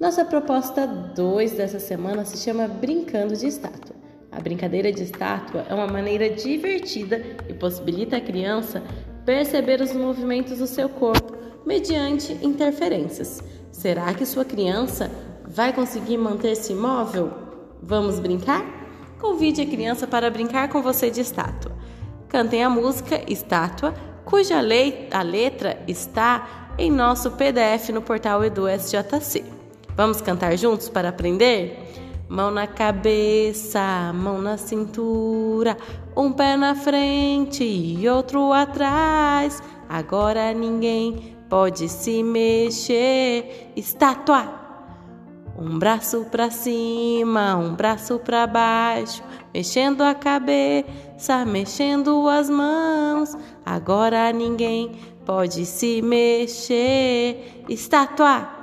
Nossa proposta 2 dessa semana se chama Brincando de Estátua. A brincadeira de estátua é uma maneira divertida e possibilita à criança perceber os movimentos do seu corpo mediante interferências. Será que sua criança vai conseguir manter-se imóvel? Vamos brincar? Convide a criança para brincar com você de estátua. Cantem a música Estátua, cuja a letra está em nosso PDF no portal Edu SJC. Vamos cantar juntos para aprender? Mão na cabeça, mão na cintura, um pé na frente e outro atrás. Agora ninguém pode se mexer. Estátua! Um braço para cima, um braço para baixo, mexendo a cabeça, mexendo as mãos. Agora ninguém pode se mexer. Estátua!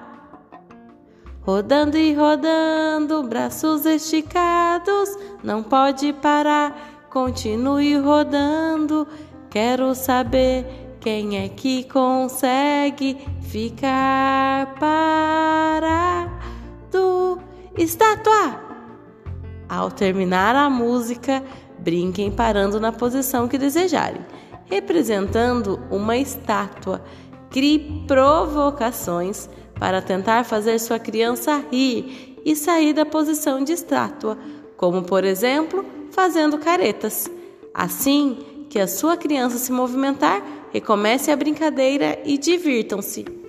Rodando e rodando, braços esticados, não pode parar, continue rodando. Quero saber quem é que consegue ficar parado. Estátua! Ao terminar a música, brinquem parando na posição que desejarem, representando uma estátua. Crie provocações para tentar fazer sua criança rir e sair da posição de estátua, como por exemplo, fazendo caretas. Assim que a sua criança se movimentar, recomece a brincadeira e divirtam-se.